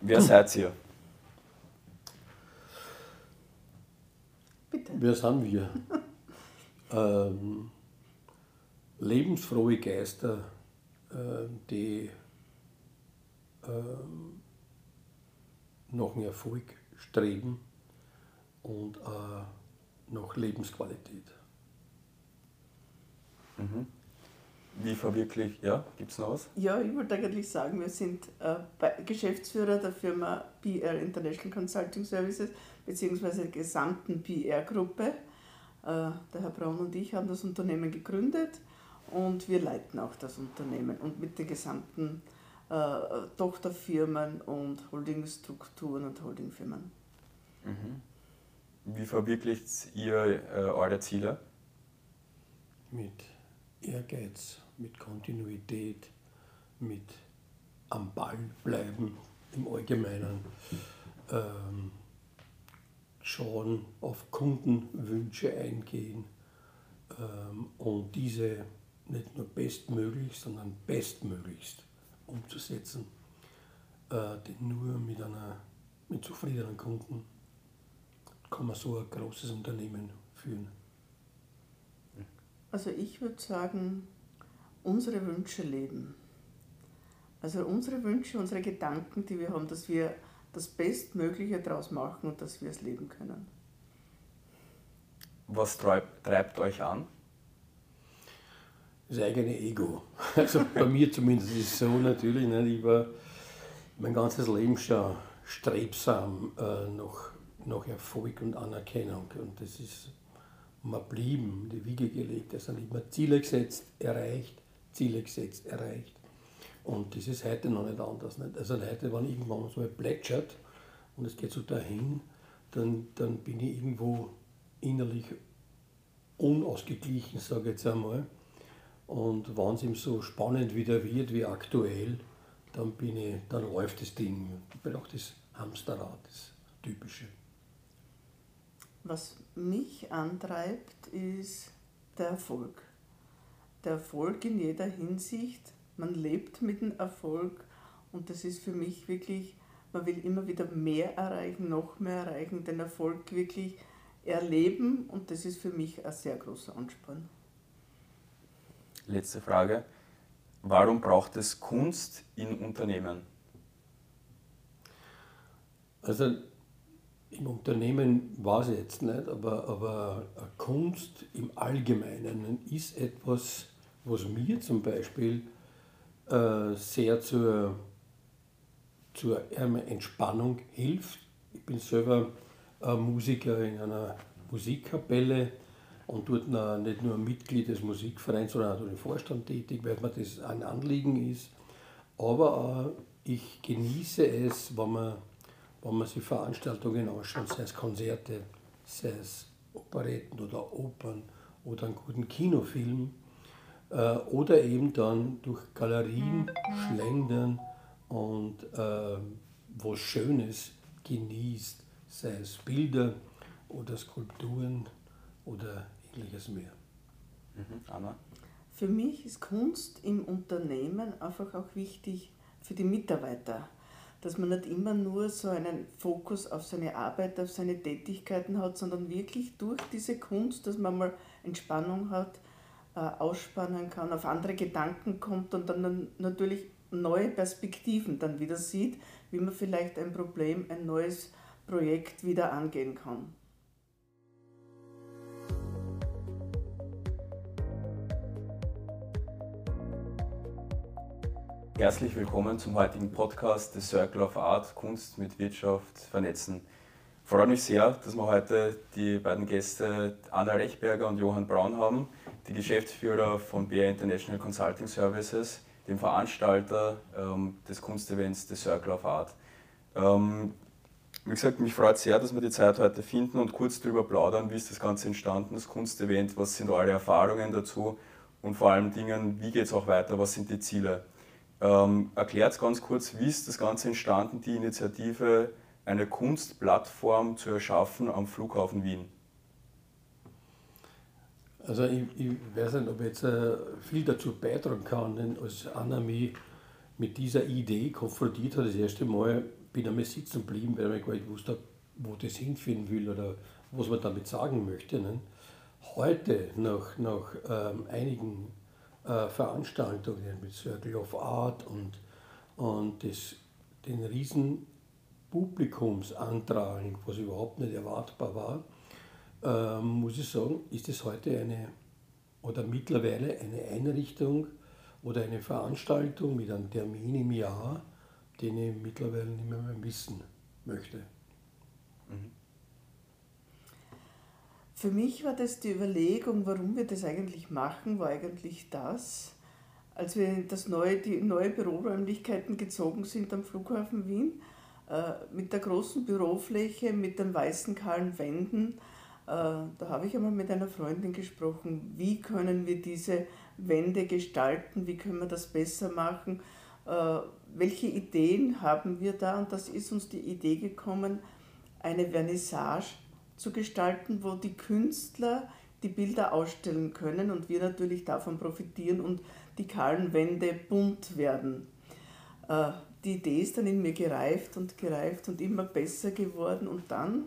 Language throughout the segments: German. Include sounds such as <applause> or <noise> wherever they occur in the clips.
Wer seid ihr? Bitte. Wer sind wir? <laughs> ähm, lebensfrohe Geister, äh, die ähm, nach Erfolg streben und äh, nach Lebensqualität. Mhm. Wie verwirklicht, ja, gibt es noch was? Ja, ich wollte eigentlich sagen, wir sind äh, Geschäftsführer der Firma PR International Consulting Services beziehungsweise der gesamten PR-Gruppe. Äh, der Herr Braun und ich haben das Unternehmen gegründet und wir leiten auch das Unternehmen und mit den gesamten äh, Tochterfirmen und Holdingstrukturen und Holdingfirmen. Mhm. Wie verwirklicht ihr äh, eure Ziele? Mit Ehrgeiz, mit Kontinuität, mit am Ball bleiben im Allgemeinen, ähm, schauen, auf Kundenwünsche eingehen ähm, und diese nicht nur bestmöglich, sondern bestmöglichst umzusetzen. Äh, denn nur mit, einer, mit zufriedenen Kunden kann man so ein großes Unternehmen führen. Also ich würde sagen, unsere Wünsche leben. Also unsere Wünsche, unsere Gedanken, die wir haben, dass wir das Bestmögliche daraus machen und dass wir es leben können. Was treibt, treibt euch an? das eigene Ego. <laughs> Also bei mir zumindest ist es so natürlich. Nicht? Ich war mein ganzes Leben schon strebsam äh, nach, nach Erfolg und Anerkennung. Und das ist mir blieben, die Wiege gelegt. Es sind immer Ziele gesetzt, erreicht, Ziele gesetzt, erreicht. Und das ist heute noch nicht anders. Nicht? Also heute, wenn irgendwann so plätschert und es geht so dahin, dann, dann bin ich irgendwo innerlich unausgeglichen, sage ich jetzt einmal. Und wenn es ihm so spannend wieder wird wie aktuell, dann, bin ich, dann läuft das Ding. Ich bin auch das Hamsterrad, das Typische. Was mich antreibt, ist der Erfolg. Der Erfolg in jeder Hinsicht. Man lebt mit dem Erfolg und das ist für mich wirklich, man will immer wieder mehr erreichen, noch mehr erreichen, den Erfolg wirklich erleben und das ist für mich ein sehr großer Ansporn. Letzte Frage. Warum braucht es Kunst in Unternehmen? Also im Unternehmen weiß ich jetzt nicht, aber, aber Kunst im Allgemeinen ist etwas, was mir zum Beispiel äh, sehr zur, zur Entspannung hilft. Ich bin selber Musiker in einer Musikkapelle und dort nicht nur Mitglied des Musikvereins, sondern auch im Vorstand tätig, weil mir das ein Anliegen ist. Aber ich genieße es, wenn man, wenn man sich Veranstaltungen anschaut, sei es Konzerte, sei es Operetten oder Opern oder einen guten Kinofilm äh, oder eben dann durch Galerien schlendern und äh, was Schönes genießt, sei es Bilder oder Skulpturen oder ähnliches mehr. Mhm. Anna? Für mich ist Kunst im Unternehmen einfach auch wichtig für die Mitarbeiter, dass man nicht immer nur so einen Fokus auf seine Arbeit, auf seine Tätigkeiten hat, sondern wirklich durch diese Kunst, dass man mal Entspannung hat, äh, ausspannen kann, auf andere Gedanken kommt und dann natürlich neue Perspektiven dann wieder sieht, wie man vielleicht ein Problem, ein neues Projekt wieder angehen kann. Herzlich willkommen zum heutigen Podcast The Circle of Art, Kunst mit Wirtschaft vernetzen. Ich freue mich sehr, dass wir heute die beiden Gäste Anna Rechberger und Johann Braun haben, die Geschäftsführer von BR International Consulting Services, dem Veranstalter ähm, des Kunstevents The Circle of Art. Ähm, wie gesagt, mich freut sehr, dass wir die Zeit heute finden und kurz darüber plaudern, wie ist das Ganze entstanden, das Kunstevent, was sind eure Erfahrungen dazu und vor allem Dingen, wie geht es auch weiter, was sind die Ziele. Ähm, erklärt ganz kurz, wie ist das Ganze entstanden, die Initiative, eine Kunstplattform zu erschaffen am Flughafen Wien? Also ich, ich weiß nicht, ob ich jetzt äh, viel dazu beitragen kann, denn als Anna mich mit dieser Idee konfrontiert hat, das erste Mal bin einmal sitzen geblieben, weil ich gar nicht wusste, wo das hinführen will oder was man damit sagen möchte. Ne? Heute, nach, nach ähm, einigen äh, Veranstaltungen mit Circle of Art und, und das, den riesen Publikumsantrag, was überhaupt nicht erwartbar war, ähm, muss ich sagen, ist es heute eine oder mittlerweile eine Einrichtung oder eine Veranstaltung mit einem Termin im Jahr, den ich mittlerweile nicht mehr, mehr wissen möchte. Mhm. Für mich war das die Überlegung, warum wir das eigentlich machen, war eigentlich das, als wir das neue, die neue Büroräumlichkeiten gezogen sind am Flughafen Wien, äh, mit der großen Bürofläche, mit den weißen kahlen Wänden, äh, da habe ich einmal mit einer Freundin gesprochen, wie können wir diese Wände gestalten, wie können wir das besser machen, äh, welche Ideen haben wir da? Und das ist uns die Idee gekommen, eine Vernissage zu gestalten, wo die Künstler die Bilder ausstellen können und wir natürlich davon profitieren und die kahlen Wände bunt werden. Äh, die Idee ist dann in mir gereift und gereift und immer besser geworden und dann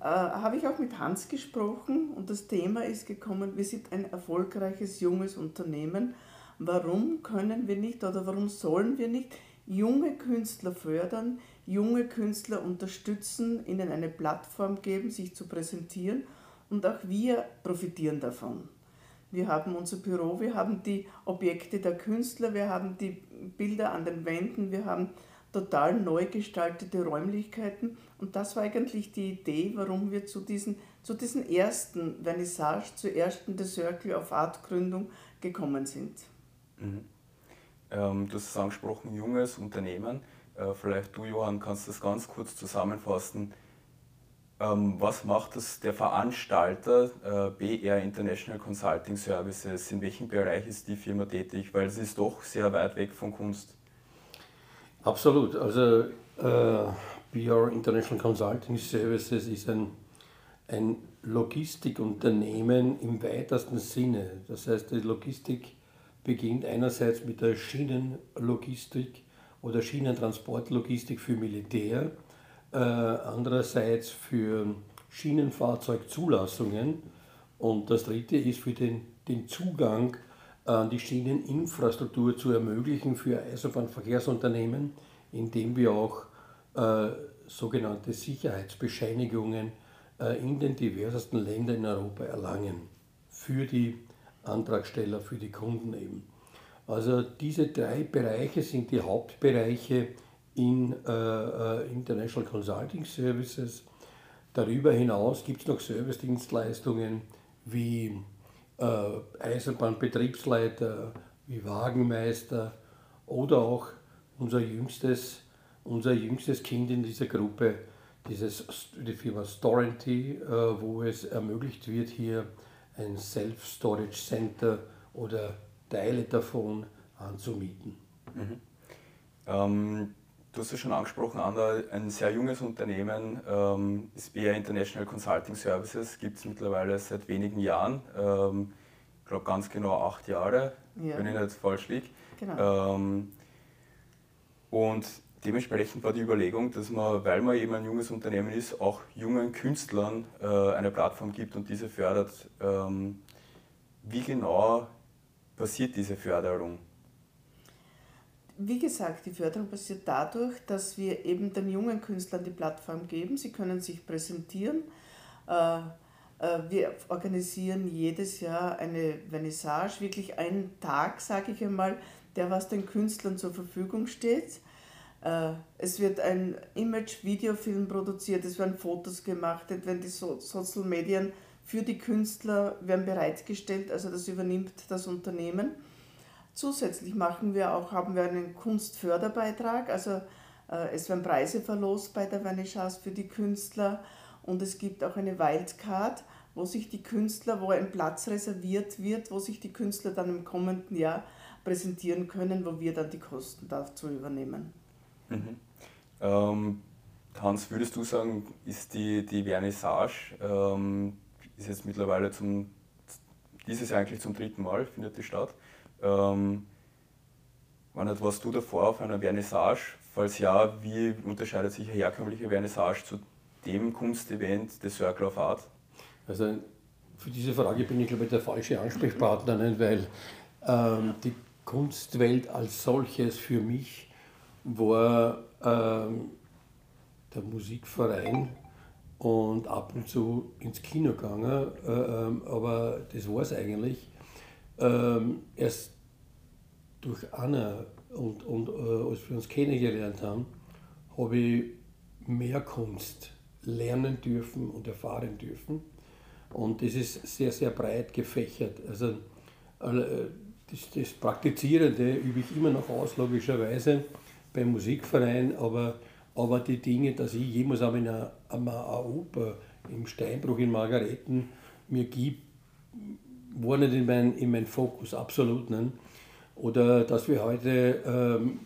äh, habe ich auch mit Hans gesprochen und das Thema ist gekommen, wir sind ein erfolgreiches junges Unternehmen. Warum können wir nicht oder warum sollen wir nicht junge Künstler fördern, junge Künstler unterstützen, ihnen eine Plattform geben, sich zu präsentieren und auch wir profitieren davon. Wir haben unser Büro, wir haben die Objekte der Künstler, wir haben die Bilder an den Wänden, wir haben total neu gestaltete Räumlichkeiten und das war eigentlich die Idee, warum wir zu diesen, zu diesen ersten Vernissage, zur ersten The Circle of Art Gründung gekommen sind. Mhm. Ähm, du hast es angesprochen, junges Unternehmen. Äh, vielleicht du, Johann, kannst das ganz kurz zusammenfassen. Ähm, was macht das der Veranstalter äh, BR International Consulting Services? In welchem Bereich ist die Firma tätig? Weil es ist doch sehr weit weg von Kunst. Absolut. Also äh, BR International Consulting Services ist ein, ein Logistikunternehmen im weitesten Sinne. Das heißt, die Logistik beginnt einerseits mit der Schienenlogistik oder Schienentransportlogistik für Militär, äh, andererseits für Schienenfahrzeugzulassungen und das dritte ist für den, den Zugang an die Schieneninfrastruktur zu ermöglichen für Eisenbahnverkehrsunternehmen, indem wir auch äh, sogenannte Sicherheitsbescheinigungen äh, in den diversesten Ländern in Europa erlangen für die Antragsteller, für die Kunden eben. Also diese drei Bereiche sind die Hauptbereiche in äh, äh, International Consulting Services. Darüber hinaus gibt es noch Servicedienstleistungen wie äh, Eisenbahnbetriebsleiter, wie Wagenmeister oder auch unser jüngstes, unser jüngstes Kind in dieser Gruppe, dieses, die Firma Storenty, äh, wo es ermöglicht wird, hier ein Self-Storage Center oder Teile davon anzumieten. Mhm. Ähm, du hast es schon angesprochen, Anna, ein sehr junges Unternehmen, ähm, das BR International Consulting Services, gibt es mittlerweile seit wenigen Jahren. Ähm, ich glaube ganz genau acht Jahre, ja. wenn ich nicht falsch liege. Genau. Ähm, und dementsprechend war die Überlegung, dass man, weil man eben ein junges Unternehmen ist, auch jungen Künstlern äh, eine Plattform gibt und diese fördert. Ähm, wie genau passiert diese Förderung? Wie gesagt, die Förderung passiert dadurch, dass wir eben den jungen Künstlern die Plattform geben. Sie können sich präsentieren. Äh, äh, wir organisieren jedes Jahr eine Vernissage, wirklich einen Tag, sage ich einmal, der was den Künstlern zur Verfügung steht. Äh, es wird ein Image-Videofilm produziert, es werden Fotos gemacht, werden die Social Medien für die Künstler werden bereitgestellt, also das übernimmt das Unternehmen. Zusätzlich machen wir auch, haben wir einen Kunstförderbeitrag, also äh, es werden Preise verlost bei der Vernissage für die Künstler und es gibt auch eine Wildcard, wo sich die Künstler, wo ein Platz reserviert wird, wo sich die Künstler dann im kommenden Jahr präsentieren können, wo wir dann die Kosten dazu übernehmen. Mhm. Ähm, Hans, würdest du sagen, ist die, die Vernissage ähm, ist jetzt mittlerweile zum, dieses Jahr eigentlich zum dritten Mal findet die statt. Ähm, warst du davor auf einer Vernissage Falls ja, wie unterscheidet sich eine herkömmliche Vernissage zu dem Kunstevent des Circle of Art? Also für diese Frage bin ich, glaube ich, der falsche Ansprechpartner, nicht? weil ähm, die Kunstwelt als solches für mich war ähm, der Musikverein und ab und zu ins Kino gegangen, äh, ähm, aber das war es eigentlich. Ähm, erst durch Anna und, und äh, als wir uns kennengelernt haben, habe ich mehr Kunst lernen dürfen und erfahren dürfen. Und das ist sehr, sehr breit gefächert. Also äh, das, das Praktizierende übe ich immer noch aus, logischerweise, beim Musikverein, aber, aber die Dinge, dass ich jemals einmal eine, eine Oper im Steinbruch in Margareten mir gibt, war nicht in mein, in mein Fokus, absolut nicht. Oder dass wir heute ähm,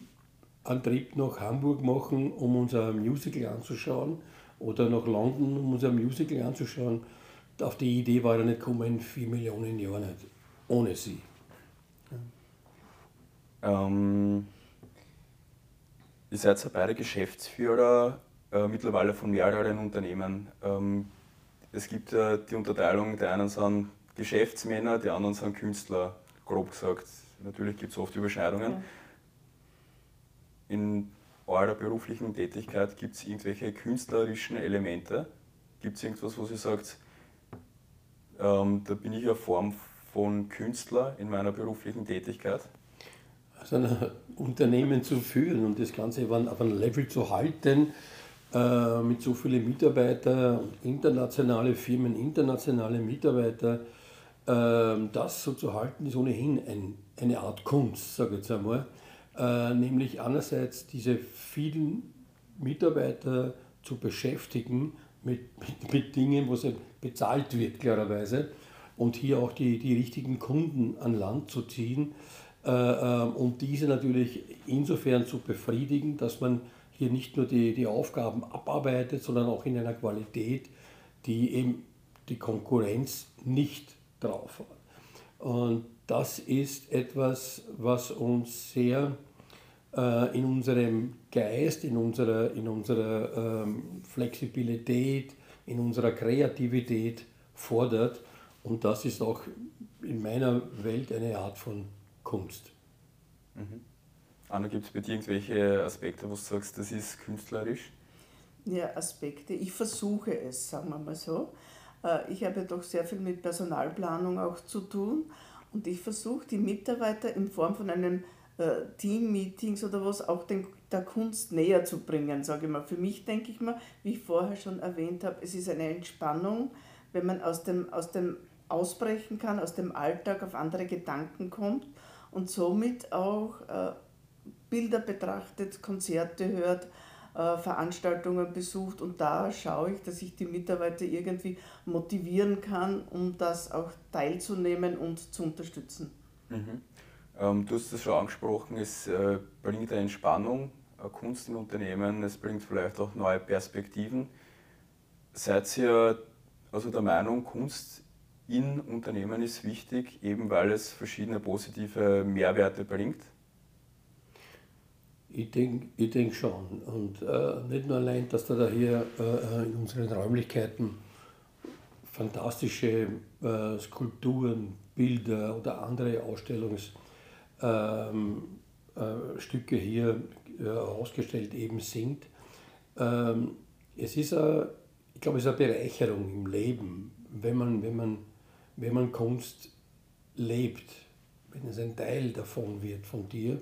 einen Trip nach Hamburg machen, um uns ein Musical anzuschauen, oder nach London, um uns ein Musical anzuschauen. Auf die Idee war er nicht gekommen in vier Millionen Jahren nicht, ohne sie. Ja. Ähm, ihr seid ja beide Geschäftsführer äh, mittlerweile von mehreren Unternehmen. Ähm, es gibt ja die Unterteilung, die einen sind Geschäftsmänner, die anderen sind Künstler, grob gesagt. Natürlich gibt es oft Überschneidungen. Ja. In eurer beruflichen Tätigkeit gibt es irgendwelche künstlerischen Elemente? Gibt es irgendwas, wo sie sagt, ähm, da bin ich eine Form von Künstler in meiner beruflichen Tätigkeit? Also ein Unternehmen zu führen und das Ganze auf einem Level zu halten, äh, mit so vielen Mitarbeitern, internationale Firmen, internationale Mitarbeiter, äh, das so zu halten, ist ohnehin ein, eine Art Kunst, sage ich jetzt einmal. Äh, nämlich einerseits diese vielen Mitarbeiter zu beschäftigen mit, mit, mit Dingen, wo es bezahlt wird, klarerweise, und hier auch die, die richtigen Kunden an Land zu ziehen. Äh, äh, und diese natürlich insofern zu befriedigen, dass man hier nicht nur die, die Aufgaben abarbeitet, sondern auch in einer Qualität, die eben die Konkurrenz nicht drauf hat. Und das ist etwas, was uns sehr äh, in unserem Geist, in unserer, in unserer ähm, Flexibilität, in unserer Kreativität fordert. Und das ist auch in meiner Welt eine Art von Kunst. Mhm. Anna, gibt es bei dir irgendwelche Aspekte, wo du sagst, das ist künstlerisch? Ja, Aspekte. Ich versuche es, sagen wir mal so. Äh, ich habe doch sehr viel mit Personalplanung auch zu tun und ich versuche die Mitarbeiter in Form von einem äh, Team-Meetings oder was auch den, der Kunst näher zu bringen, sage ich mal. Für mich denke ich mal, wie ich vorher schon erwähnt habe, es ist eine Entspannung, wenn man aus dem, aus dem ausbrechen kann, aus dem Alltag auf andere Gedanken kommt und somit auch äh, Bilder betrachtet, Konzerte hört, äh, Veranstaltungen besucht und da schaue ich, dass ich die Mitarbeiter irgendwie motivieren kann, um das auch teilzunehmen und zu unterstützen. Mhm. Ähm, du hast es schon angesprochen, es äh, bringt eine Entspannung, äh, Kunst im Unternehmen, es bringt vielleicht auch neue Perspektiven. Seid ihr also der Meinung, Kunst in Unternehmen ist wichtig, eben weil es verschiedene positive Mehrwerte bringt? Ich denke ich denk schon. Und äh, nicht nur allein, dass da hier äh, in unseren Räumlichkeiten fantastische äh, Skulpturen, Bilder oder andere Ausstellungsstücke ähm, äh, hier äh, ausgestellt eben sind. Ähm, es ist, a, ich glaube, es ist eine Bereicherung im Leben, wenn man, wenn man, wenn man Kunst lebt, wenn es ein Teil davon wird von dir.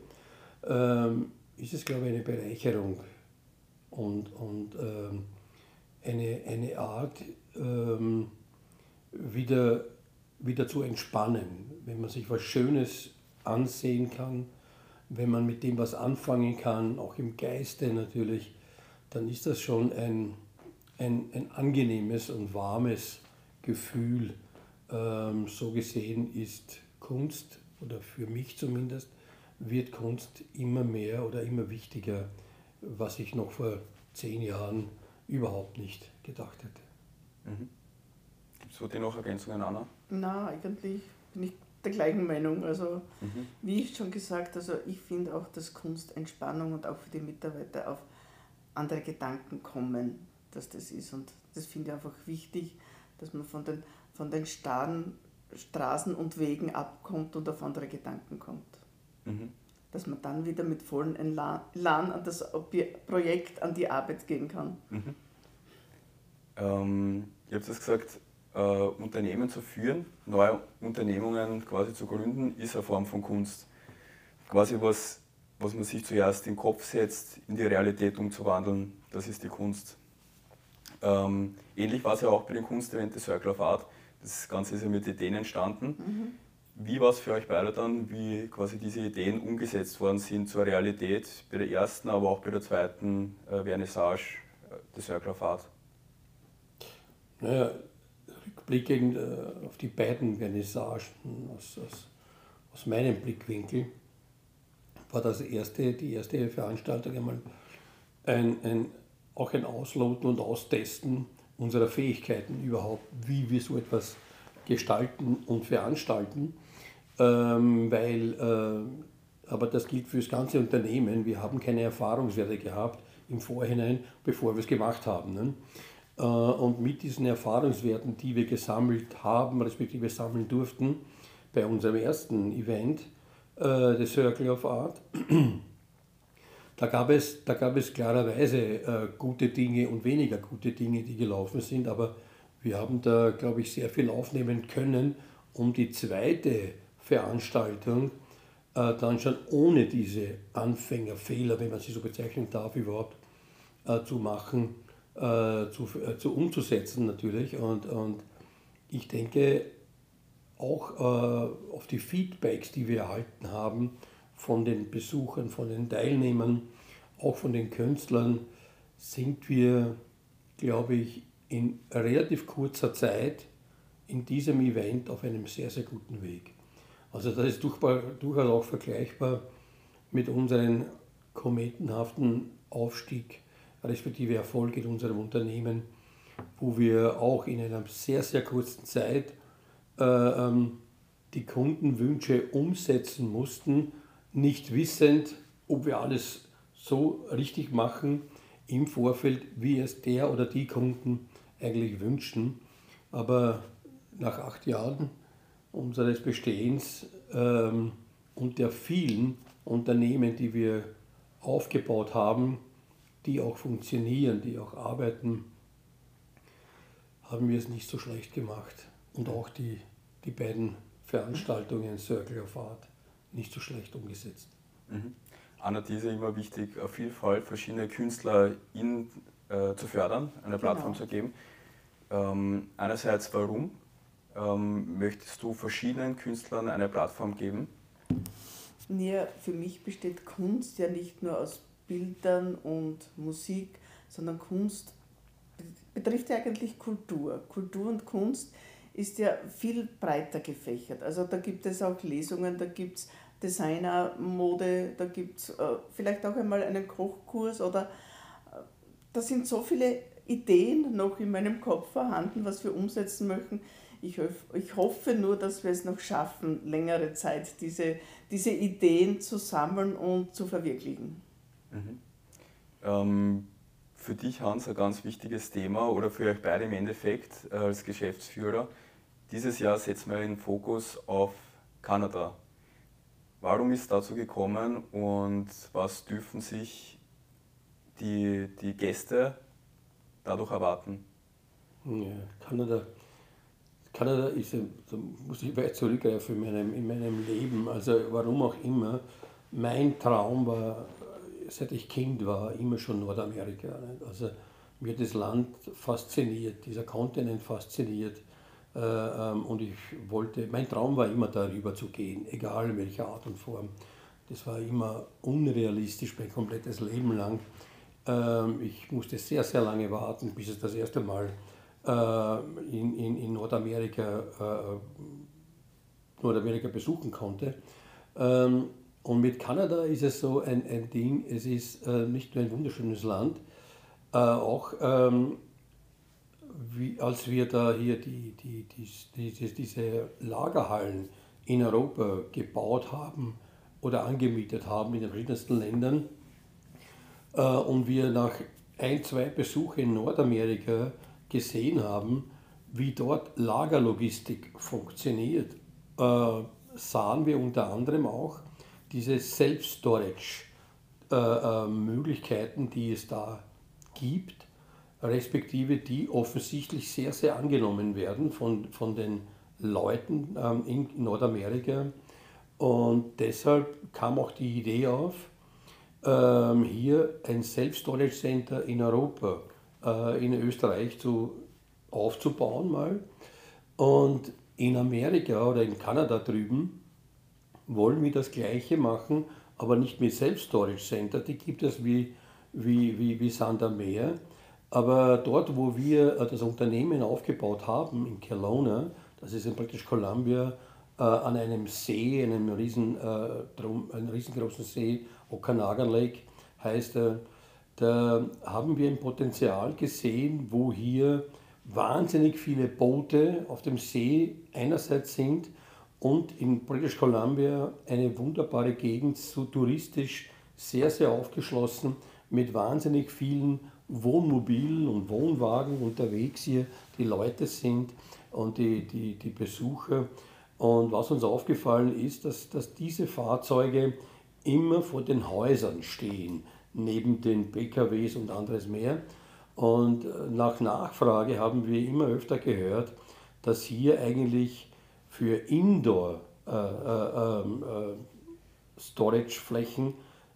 Ähm, ist es, glaube ich, eine Bereicherung und, und ähm, eine, eine Art, ähm, wieder, wieder zu entspannen, wenn man sich was Schönes ansehen kann, wenn man mit dem was anfangen kann, auch im Geiste natürlich, dann ist das schon ein, ein, ein angenehmes und warmes Gefühl. Ähm, so gesehen ist Kunst, oder für mich zumindest, wird Kunst immer mehr oder immer wichtiger, was ich noch vor zehn Jahren überhaupt nicht gedacht hätte. Mhm. Gibt es dich noch Ergänzungen, Anna? Na, eigentlich bin ich der gleichen Meinung. Also, mhm. wie ich schon gesagt, also ich finde auch, dass Kunst Entspannung und auch für die Mitarbeiter auf andere Gedanken kommen, dass das ist. Und das finde ich einfach wichtig, dass man von den, von den starren Straßen und Wegen abkommt und auf andere Gedanken kommt. Mhm. Dass man dann wieder mit vollen Elan an das Projekt, an die Arbeit gehen kann. Mhm. Ähm, ihr habt es gesagt, äh, Unternehmen zu führen, neue Unternehmungen quasi zu gründen, ist eine Form von Kunst. Quasi was, was man sich zuerst in den Kopf setzt, in die Realität umzuwandeln, das ist die Kunst. Ähm, ähnlich war es ja auch bei den Kunstevent The Circle of Art. Das Ganze ist ja mit Ideen entstanden. Mhm. Wie war es für euch beide dann, wie quasi diese Ideen umgesetzt worden sind zur Realität bei der ersten, aber auch bei der zweiten äh, Vernissage äh, The Circle of Art? Naja, rückblickend äh, auf die beiden Vernissagen aus, aus, aus meinem Blickwinkel war das erste, die erste Veranstaltung einmal ein, ein, auch ein Ausloten und Austesten unserer Fähigkeiten überhaupt, wie wir so etwas gestalten und veranstalten, ähm, weil, äh, aber das gilt für das ganze Unternehmen, wir haben keine Erfahrungswerte gehabt im Vorhinein, bevor wir es gemacht haben. Ne? Äh, und mit diesen Erfahrungswerten, die wir gesammelt haben, respektive sammeln durften, bei unserem ersten Event, äh, The Circle of Art, da gab es, da gab es klarerweise äh, gute Dinge und weniger gute Dinge, die gelaufen sind, aber wir haben da, glaube ich, sehr viel aufnehmen können, um die zweite Veranstaltung dann schon ohne diese Anfängerfehler, wenn man sie so bezeichnen darf, überhaupt zu machen äh, zu, äh, zu umzusetzen natürlich. Und, und ich denke auch äh, auf die Feedbacks, die wir erhalten haben von den Besuchern, von den Teilnehmern, auch von den Künstlern, sind wir, glaube ich, in relativ kurzer Zeit in diesem Event auf einem sehr, sehr guten Weg. Also das ist durchaus auch vergleichbar mit unserem kometenhaften Aufstieg respektive Erfolg in unserem Unternehmen, wo wir auch in einer sehr, sehr kurzen Zeit äh, ähm, die Kundenwünsche umsetzen mussten, nicht wissend, ob wir alles so richtig machen im Vorfeld, wie es der oder die Kunden eigentlich wünschen. Aber nach acht Jahren unseres Bestehens ähm, und der vielen Unternehmen, die wir aufgebaut haben, die auch funktionieren, die auch arbeiten, haben wir es nicht so schlecht gemacht. Und auch die, die beiden Veranstaltungen Circle of Art nicht so schlecht umgesetzt. Mhm. Anna, diese immer wichtig, auf Vielfalt verschiedene Künstler in, äh, zu fördern, eine genau. Plattform zu geben. Ähm, einerseits, warum ähm, möchtest du verschiedenen Künstlern eine Plattform geben? Ja, für mich besteht Kunst ja nicht nur aus Bildern und Musik, sondern Kunst betrifft ja eigentlich Kultur. Kultur und Kunst ist ja viel breiter gefächert. Also da gibt es auch Lesungen, da gibt es Designer, Mode, da gibt es äh, vielleicht auch einmal einen Kochkurs oder äh, da sind so viele Ideen noch in meinem Kopf vorhanden, was wir umsetzen möchten. Ich, ich hoffe nur, dass wir es noch schaffen, längere Zeit diese, diese Ideen zu sammeln und zu verwirklichen. Mhm. Ähm, für dich, Hans, ein ganz wichtiges Thema oder für euch beide im Endeffekt äh, als Geschäftsführer. Dieses Jahr setzen wir den Fokus auf Kanada. Warum ist es dazu gekommen und was dürfen sich die, die Gäste dadurch erwarten? Ja, Kanada, Kanada ist, da muss ich weit zurückgreifen in meinem, in meinem Leben, also warum auch immer. Mein Traum war seit ich Kind war, immer schon Nordamerika. Nicht? Also mir das Land fasziniert, dieser Kontinent fasziniert. Äh, ähm, und ich wollte, mein Traum war immer darüber zu gehen, egal in welcher Art und Form. Das war immer unrealistisch mein komplettes Leben lang. Ähm, ich musste sehr, sehr lange warten, bis es das erste Mal in, in, in Nordamerika, äh, Nordamerika besuchen konnte. Ähm, und mit Kanada ist es so ein, ein Ding, es ist äh, nicht nur ein wunderschönes Land, äh, auch ähm, wie, als wir da hier die, die, die, die, diese Lagerhallen in Europa gebaut haben oder angemietet haben in den verschiedensten Ländern äh, und wir nach ein, zwei Besuchen in Nordamerika gesehen haben, wie dort Lagerlogistik funktioniert, äh, sahen wir unter anderem auch diese Self-Storage-Möglichkeiten, äh, die es da gibt, respektive die offensichtlich sehr, sehr angenommen werden von, von den Leuten ähm, in Nordamerika. Und deshalb kam auch die Idee auf, ähm, hier ein Self-Storage Center in Europa, äh, in Österreich zu, aufzubauen mal. Und in Amerika oder in Kanada drüben wollen wir das Gleiche machen, aber nicht mit Self-Storage Center, die gibt es wie, wie, wie, wie Sand am Meer. Aber dort, wo wir äh, das Unternehmen aufgebaut haben, in Kelowna, das ist in British Columbia, äh, an einem See, einem, riesen, äh, drum, einem riesengroßen See, Okanagan Lake heißt er, da haben wir ein Potenzial gesehen, wo hier wahnsinnig viele Boote auf dem See einerseits sind und in British Columbia eine wunderbare Gegend, so touristisch sehr, sehr aufgeschlossen, mit wahnsinnig vielen Wohnmobilen und Wohnwagen unterwegs hier. Die Leute sind und die, die, die Besucher. Und was uns aufgefallen ist, dass, dass diese Fahrzeuge immer vor den Häusern stehen, neben den PKWs und anderes mehr. Und äh, nach Nachfrage haben wir immer öfter gehört, dass hier eigentlich für Indoor äh, äh, ähm, äh,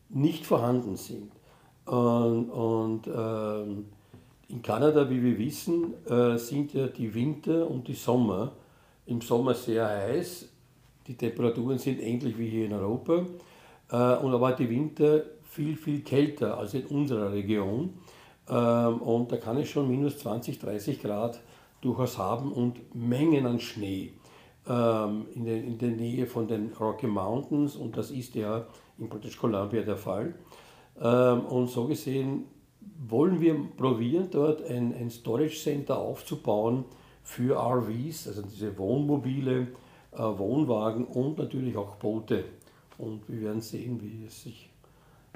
nicht vorhanden sind. Und, und ähm, in Kanada, wie wir wissen, äh, sind ja die Winter und die Sommer im Sommer sehr heiß. Die Temperaturen sind ähnlich wie hier in Europa. Äh, und aber die Winter viel, viel kälter als in unserer Region. Ähm, und da kann es schon minus 20, 30 Grad durchaus haben und Mengen an Schnee ähm, in, der, in der Nähe von den Rocky Mountains. Und das ist ja in British Columbia der Fall. Ähm, und so gesehen wollen wir probieren, dort ein, ein Storage Center aufzubauen für RVs, also diese Wohnmobile, äh, Wohnwagen und natürlich auch Boote. Und wir werden sehen, wie es sich,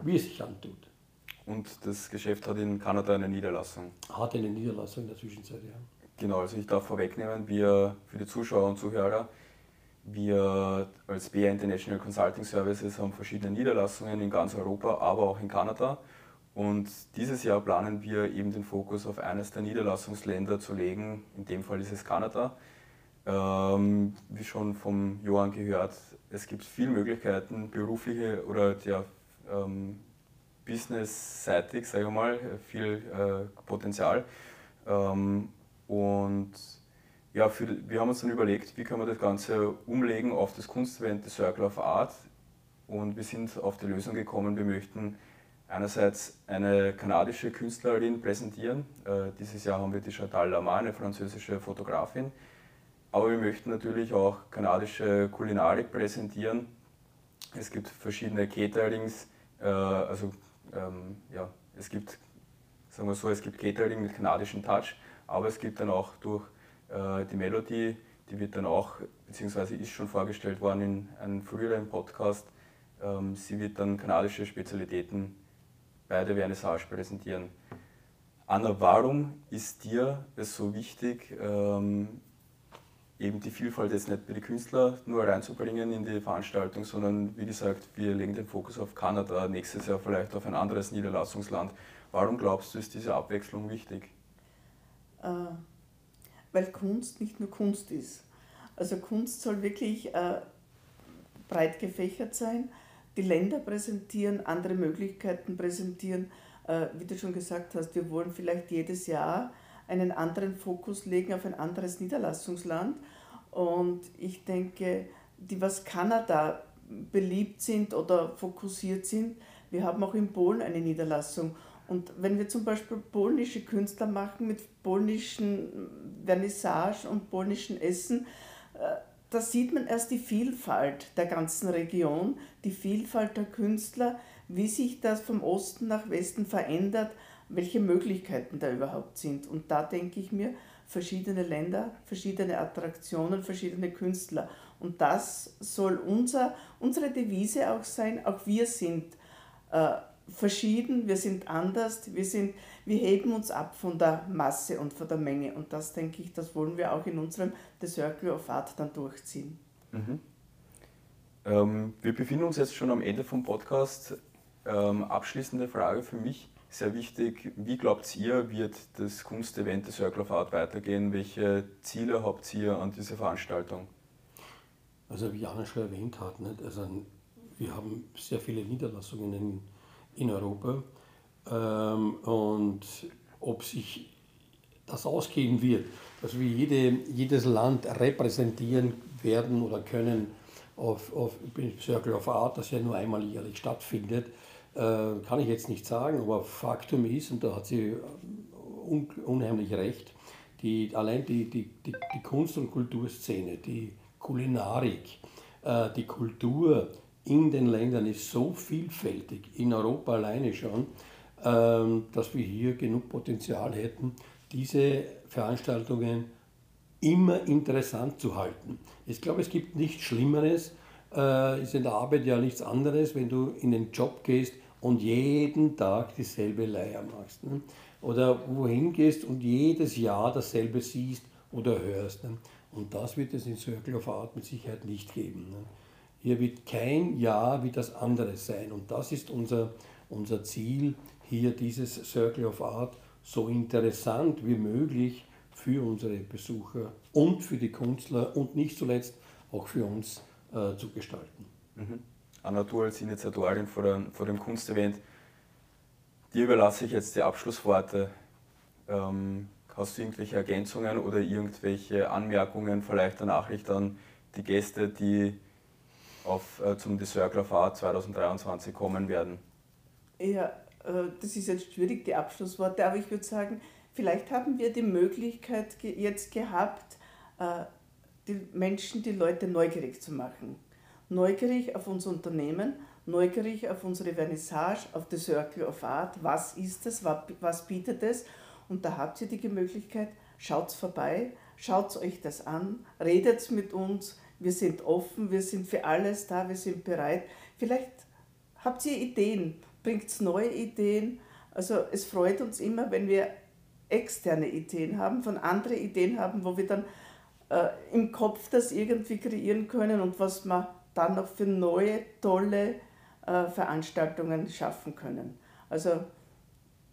wie es sich antut. Und das Geschäft hat in Kanada eine Niederlassung? Hat eine Niederlassung in der Zwischenzeit, ja. Genau, also ich darf vorwegnehmen, wir für die Zuschauer und Zuhörer, wir als BA International Consulting Services haben verschiedene Niederlassungen in ganz Europa, aber auch in Kanada. Und dieses Jahr planen wir eben den Fokus auf eines der Niederlassungsländer zu legen. In dem Fall ist es Kanada. Ähm, wie schon vom Johann gehört, es gibt viele Möglichkeiten, berufliche oder ja, ähm, businessseitig, sage ich mal, viel äh, Potenzial. Ähm, und ja, für, wir haben uns dann überlegt, wie können wir das Ganze umlegen auf das Kunstevent The Circle of Art. Und wir sind auf die Lösung gekommen, wir möchten einerseits eine kanadische Künstlerin präsentieren. Äh, dieses Jahr haben wir die Chantal Lamar, eine französische Fotografin. Aber wir möchten natürlich auch kanadische Kulinarik präsentieren. Es gibt verschiedene Caterings, äh, also ähm, ja, es gibt, sagen wir so, es gibt Catering mit kanadischem Touch, aber es gibt dann auch durch äh, die Melodie, die wird dann auch, beziehungsweise ist schon vorgestellt worden in einem früheren Podcast, ähm, sie wird dann kanadische Spezialitäten bei der Vernissage präsentieren. Anna, warum ist dir es so wichtig, ähm, eben die Vielfalt jetzt nicht bei den Künstlern nur reinzubringen in die Veranstaltung, sondern wie gesagt, wir legen den Fokus auf Kanada, nächstes Jahr vielleicht auf ein anderes Niederlassungsland. Warum glaubst du, ist diese Abwechslung wichtig? Äh, weil Kunst nicht nur Kunst ist. Also Kunst soll wirklich äh, breit gefächert sein, die Länder präsentieren, andere Möglichkeiten präsentieren. Äh, wie du schon gesagt hast, wir wollen vielleicht jedes Jahr einen anderen Fokus legen auf ein anderes Niederlassungsland. Und ich denke, die, was Kanada beliebt sind oder fokussiert sind, wir haben auch in Polen eine Niederlassung. Und wenn wir zum Beispiel polnische Künstler machen mit polnischen Vernissage und polnischen Essen, äh, da sieht man erst die Vielfalt der ganzen Region, die Vielfalt der Künstler, wie sich das vom Osten nach Westen verändert, welche Möglichkeiten da überhaupt sind. Und da denke ich mir, verschiedene Länder, verschiedene Attraktionen, verschiedene Künstler. Und das soll unser, unsere Devise auch sein. Auch wir sind äh, verschieden, wir sind anders, wir, sind, wir heben uns ab von der Masse und von der Menge. Und das, denke ich, das wollen wir auch in unserem The Circle of Art dann durchziehen. Mhm. Ähm, wir befinden uns jetzt schon am Ende vom Podcast. Ähm, abschließende Frage für mich, sehr wichtig. Wie glaubt ihr, wird das Kunstevent The Circle of Art weitergehen? Welche Ziele habt ihr an dieser Veranstaltung? Also wie Jana schon erwähnt hat, nicht? Also wir haben sehr viele Niederlassungen in, in Europa ähm, und ob sich das ausgehen wird, dass wir jede, jedes Land repräsentieren werden oder können auf, auf Circle of Art, das ja nur einmal jährlich stattfindet, kann ich jetzt nicht sagen, aber Faktum ist, und da hat sie un, unheimlich recht, die, allein die, die, die, die Kunst- und Kulturszene, die Kulinarik, äh, die Kultur in den Ländern ist so vielfältig, in Europa alleine schon, ähm, dass wir hier genug Potenzial hätten, diese Veranstaltungen immer interessant zu halten. Ich glaube, es gibt nichts Schlimmeres, äh, ist in der Arbeit ja nichts anderes, wenn du in den Job gehst und jeden Tag dieselbe Leier machst. Ne? Oder wohin gehst und jedes Jahr dasselbe siehst oder hörst. Ne? Und das wird es in Circle of Art mit Sicherheit nicht geben. Ne? Hier wird kein Jahr wie das andere sein. Und das ist unser, unser Ziel, hier dieses Circle of Art so interessant wie möglich für unsere Besucher und für die Künstler und nicht zuletzt auch für uns äh, zu gestalten. Mhm. Anna, du als Initiatorin vor, dem, vor dem Kunstevent, dir überlasse ich jetzt die Abschlussworte. Ähm, Hast du irgendwelche Ergänzungen oder irgendwelche Anmerkungen, vielleicht eine Nachricht an die Gäste, die auf, äh, zum of Art 2023 kommen werden? Ja, äh, das ist jetzt schwierig, die Abschlussworte, aber ich würde sagen, vielleicht haben wir die Möglichkeit ge jetzt gehabt, äh, die Menschen, die Leute neugierig zu machen. Neugierig auf unser Unternehmen, neugierig auf unsere Vernissage, auf The Circle of Art. Was ist es? Was, bietet es? Und da habt ihr die Möglichkeit, schaut vorbei, schaut euch das an, redet mit uns. Wir sind offen, wir sind für alles da, wir sind bereit. Vielleicht habt ihr Ideen, bringt neue Ideen. Also es freut uns immer, wenn wir externe Ideen haben, von anderen Ideen haben, wo wir dann äh, im Kopf das irgendwie kreieren können und was wir dann noch für neue, tolle äh, Veranstaltungen schaffen können. Also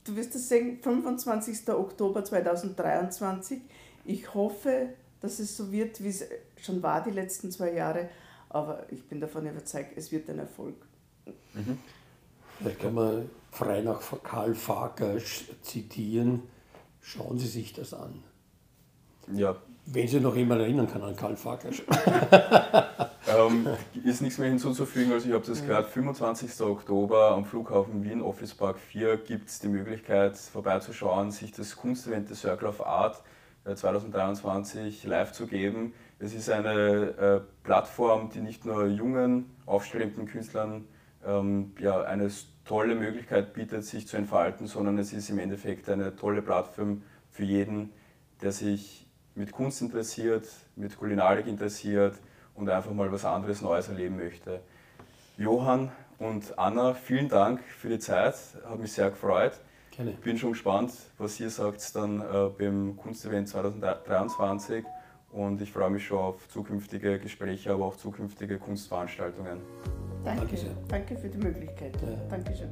du wirst es sehen, 25. Oktober 2023. Ich hoffe, dass es so wird, wie es schon war die letzten zwei Jahre, aber ich bin davon überzeugt, es wird ein Erfolg. Mhm. Vielleicht kann man frei nach Karl Fager zitieren, schauen Sie sich das an. Ja. Wenn Sie noch jemand erinnern kann an Karl Farkas. <laughs> ähm, ist nichts mehr hinzuzufügen, also ich habe das gehört, 25. Oktober am Flughafen Wien, Office Park 4, gibt es die Möglichkeit vorbeizuschauen, sich das Kunstevent The Circle of Art 2023 äh, live zu geben. Es ist eine äh, Plattform, die nicht nur jungen, aufstrebenden Künstlern ähm, ja, eine tolle Möglichkeit bietet, sich zu entfalten, sondern es ist im Endeffekt eine tolle Plattform für jeden, der sich mit Kunst interessiert, mit Kulinarik interessiert und einfach mal was anderes Neues erleben möchte. Johann und Anna, vielen Dank für die Zeit, hat mich sehr gefreut. Gerne. Ich bin schon gespannt, was ihr sagt dann äh, beim Kunstevent 2023 und ich freue mich schon auf zukünftige Gespräche, aber auch zukünftige Kunstveranstaltungen. Danke, Danke, Danke für die Möglichkeit. Ja. Dankeschön.